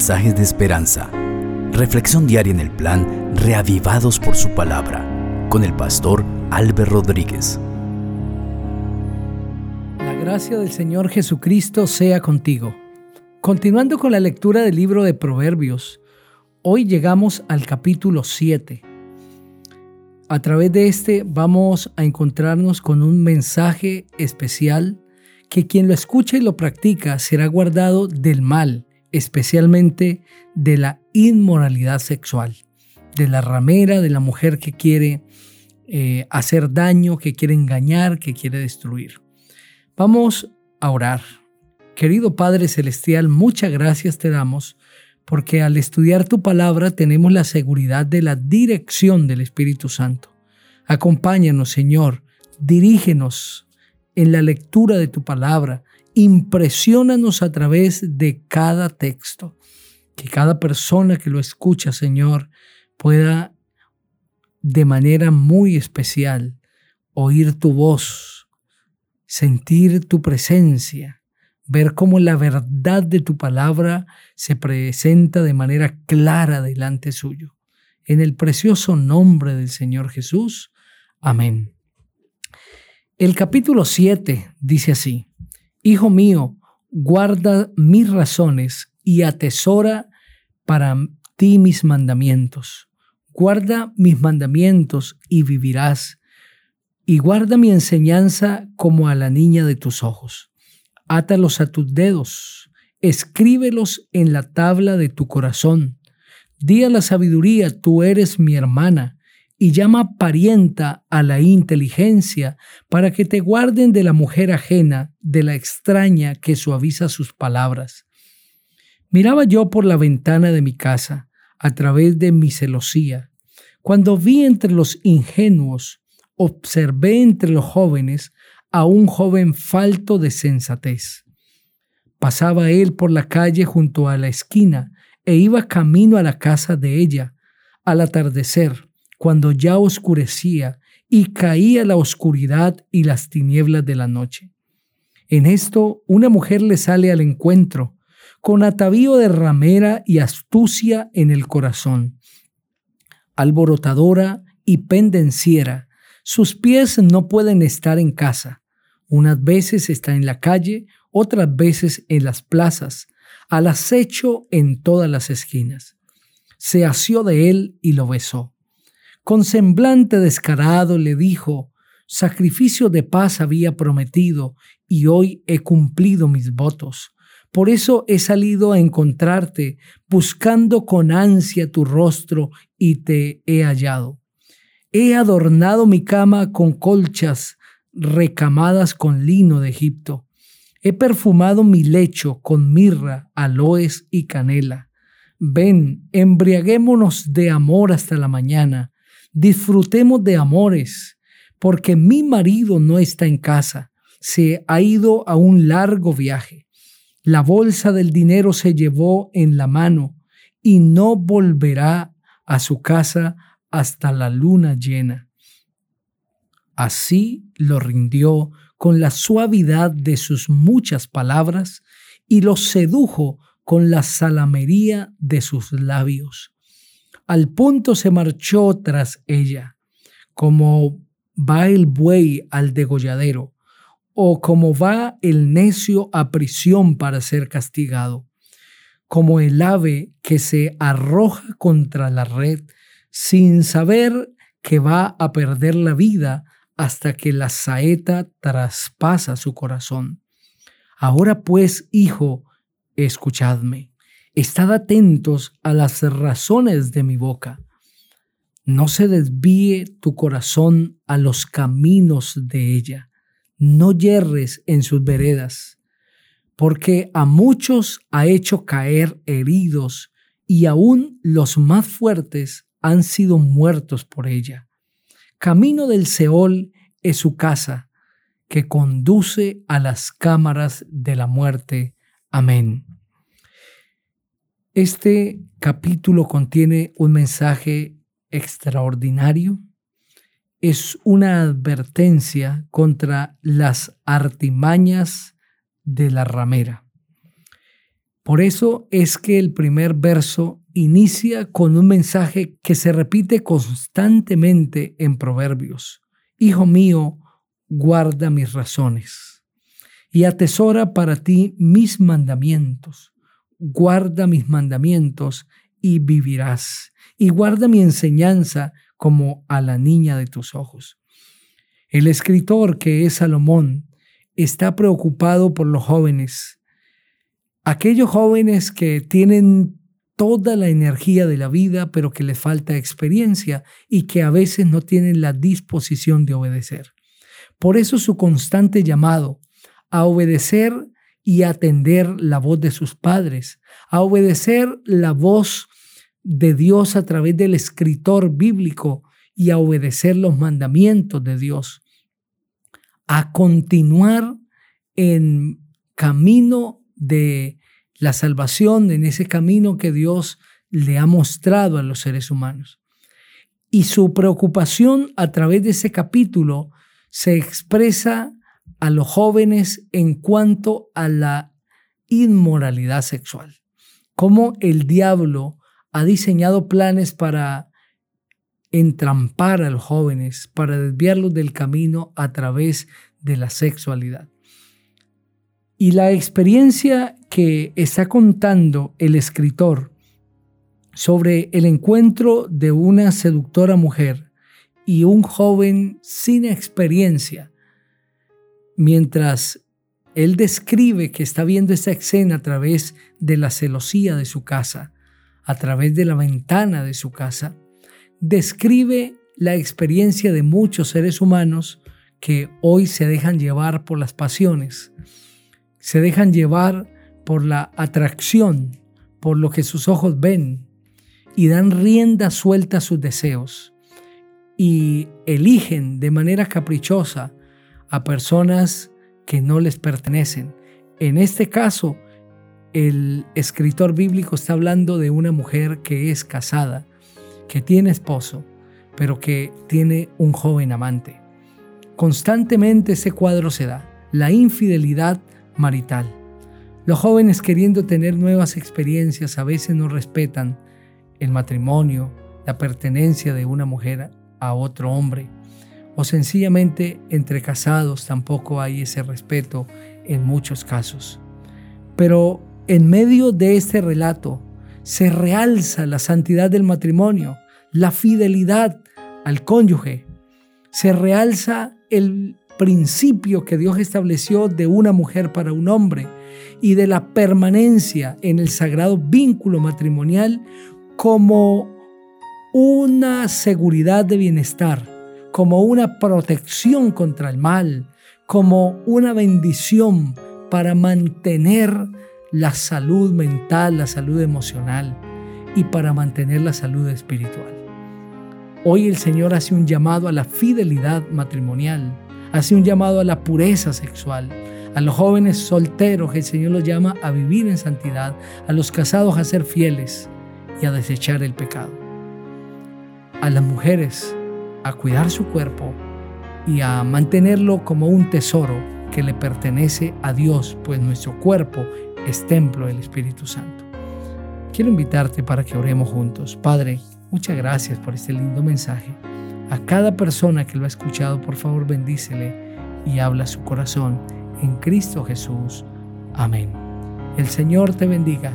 mensajes de esperanza. Reflexión diaria en el plan Reavivados por su palabra con el pastor Álvaro Rodríguez. La gracia del Señor Jesucristo sea contigo. Continuando con la lectura del libro de Proverbios, hoy llegamos al capítulo 7. A través de este vamos a encontrarnos con un mensaje especial que quien lo escucha y lo practica será guardado del mal, especialmente de la inmoralidad sexual, de la ramera, de la mujer que quiere eh, hacer daño, que quiere engañar, que quiere destruir. Vamos a orar. Querido Padre Celestial, muchas gracias te damos porque al estudiar tu palabra tenemos la seguridad de la dirección del Espíritu Santo. Acompáñanos, Señor, dirígenos en la lectura de tu palabra, impresionanos a través de cada texto, que cada persona que lo escucha, Señor, pueda de manera muy especial oír tu voz, sentir tu presencia, ver cómo la verdad de tu palabra se presenta de manera clara delante suyo. En el precioso nombre del Señor Jesús. Amén. El capítulo 7 dice así, Hijo mío, guarda mis razones y atesora para ti mis mandamientos. Guarda mis mandamientos y vivirás, y guarda mi enseñanza como a la niña de tus ojos. Átalos a tus dedos, escríbelos en la tabla de tu corazón. Di a la sabiduría, tú eres mi hermana y llama parienta a la inteligencia para que te guarden de la mujer ajena, de la extraña que suaviza sus palabras. Miraba yo por la ventana de mi casa, a través de mi celosía. Cuando vi entre los ingenuos, observé entre los jóvenes a un joven falto de sensatez. Pasaba él por la calle junto a la esquina e iba camino a la casa de ella. Al atardecer, cuando ya oscurecía y caía la oscuridad y las tinieblas de la noche. En esto una mujer le sale al encuentro, con atavío de ramera y astucia en el corazón. Alborotadora y pendenciera, sus pies no pueden estar en casa. Unas veces está en la calle, otras veces en las plazas, al acecho en todas las esquinas. Se asió de él y lo besó. Con semblante descarado le dijo, Sacrificio de paz había prometido y hoy he cumplido mis votos. Por eso he salido a encontrarte, buscando con ansia tu rostro y te he hallado. He adornado mi cama con colchas recamadas con lino de Egipto. He perfumado mi lecho con mirra, aloes y canela. Ven, embriaguémonos de amor hasta la mañana disfrutemos de amores, porque mi marido no está en casa, se ha ido a un largo viaje. La bolsa del dinero se llevó en la mano y no volverá a su casa hasta la luna llena. Así lo rindió con la suavidad de sus muchas palabras y lo sedujo con la salamería de sus labios al punto se marchó tras ella, como va el buey al degolladero, o como va el necio a prisión para ser castigado, como el ave que se arroja contra la red sin saber que va a perder la vida hasta que la saeta traspasa su corazón. Ahora pues, hijo, escuchadme. Estad atentos a las razones de mi boca. No se desvíe tu corazón a los caminos de ella. No yerres en sus veredas, porque a muchos ha hecho caer heridos y aún los más fuertes han sido muertos por ella. Camino del Seol es su casa, que conduce a las cámaras de la muerte. Amén. Este capítulo contiene un mensaje extraordinario. Es una advertencia contra las artimañas de la ramera. Por eso es que el primer verso inicia con un mensaje que se repite constantemente en Proverbios. Hijo mío, guarda mis razones y atesora para ti mis mandamientos. Guarda mis mandamientos y vivirás. Y guarda mi enseñanza como a la niña de tus ojos. El escritor que es Salomón está preocupado por los jóvenes, aquellos jóvenes que tienen toda la energía de la vida, pero que les falta experiencia y que a veces no tienen la disposición de obedecer. Por eso su constante llamado a obedecer y atender la voz de sus padres, a obedecer la voz de Dios a través del escritor bíblico y a obedecer los mandamientos de Dios, a continuar en camino de la salvación en ese camino que Dios le ha mostrado a los seres humanos. Y su preocupación a través de ese capítulo se expresa a los jóvenes en cuanto a la inmoralidad sexual. Cómo el diablo ha diseñado planes para entrampar a los jóvenes, para desviarlos del camino a través de la sexualidad. Y la experiencia que está contando el escritor sobre el encuentro de una seductora mujer y un joven sin experiencia, mientras él describe que está viendo esta escena a través de la celosía de su casa, a través de la ventana de su casa, describe la experiencia de muchos seres humanos que hoy se dejan llevar por las pasiones, se dejan llevar por la atracción, por lo que sus ojos ven y dan rienda suelta a sus deseos y eligen de manera caprichosa a personas que no les pertenecen. En este caso, el escritor bíblico está hablando de una mujer que es casada, que tiene esposo, pero que tiene un joven amante. Constantemente ese cuadro se da, la infidelidad marital. Los jóvenes queriendo tener nuevas experiencias a veces no respetan el matrimonio, la pertenencia de una mujer a otro hombre, o sencillamente entre casados tampoco hay ese respeto en muchos casos. Pero en medio de este relato se realza la santidad del matrimonio, la fidelidad al cónyuge, se realza el principio que Dios estableció de una mujer para un hombre y de la permanencia en el sagrado vínculo matrimonial como una seguridad de bienestar, como una protección contra el mal, como una bendición para mantener la salud mental, la salud emocional y para mantener la salud espiritual. Hoy el Señor hace un llamado a la fidelidad matrimonial hace un llamado a la pureza sexual. A los jóvenes solteros el Señor los llama a vivir en santidad, a los casados a ser fieles y a desechar el pecado. A las mujeres a cuidar su cuerpo y a mantenerlo como un tesoro que le pertenece a Dios, pues nuestro cuerpo es templo del Espíritu Santo. Quiero invitarte para que oremos juntos. Padre, muchas gracias por este lindo mensaje. A cada persona que lo ha escuchado, por favor, bendícele y habla su corazón en Cristo Jesús. Amén. El Señor te bendiga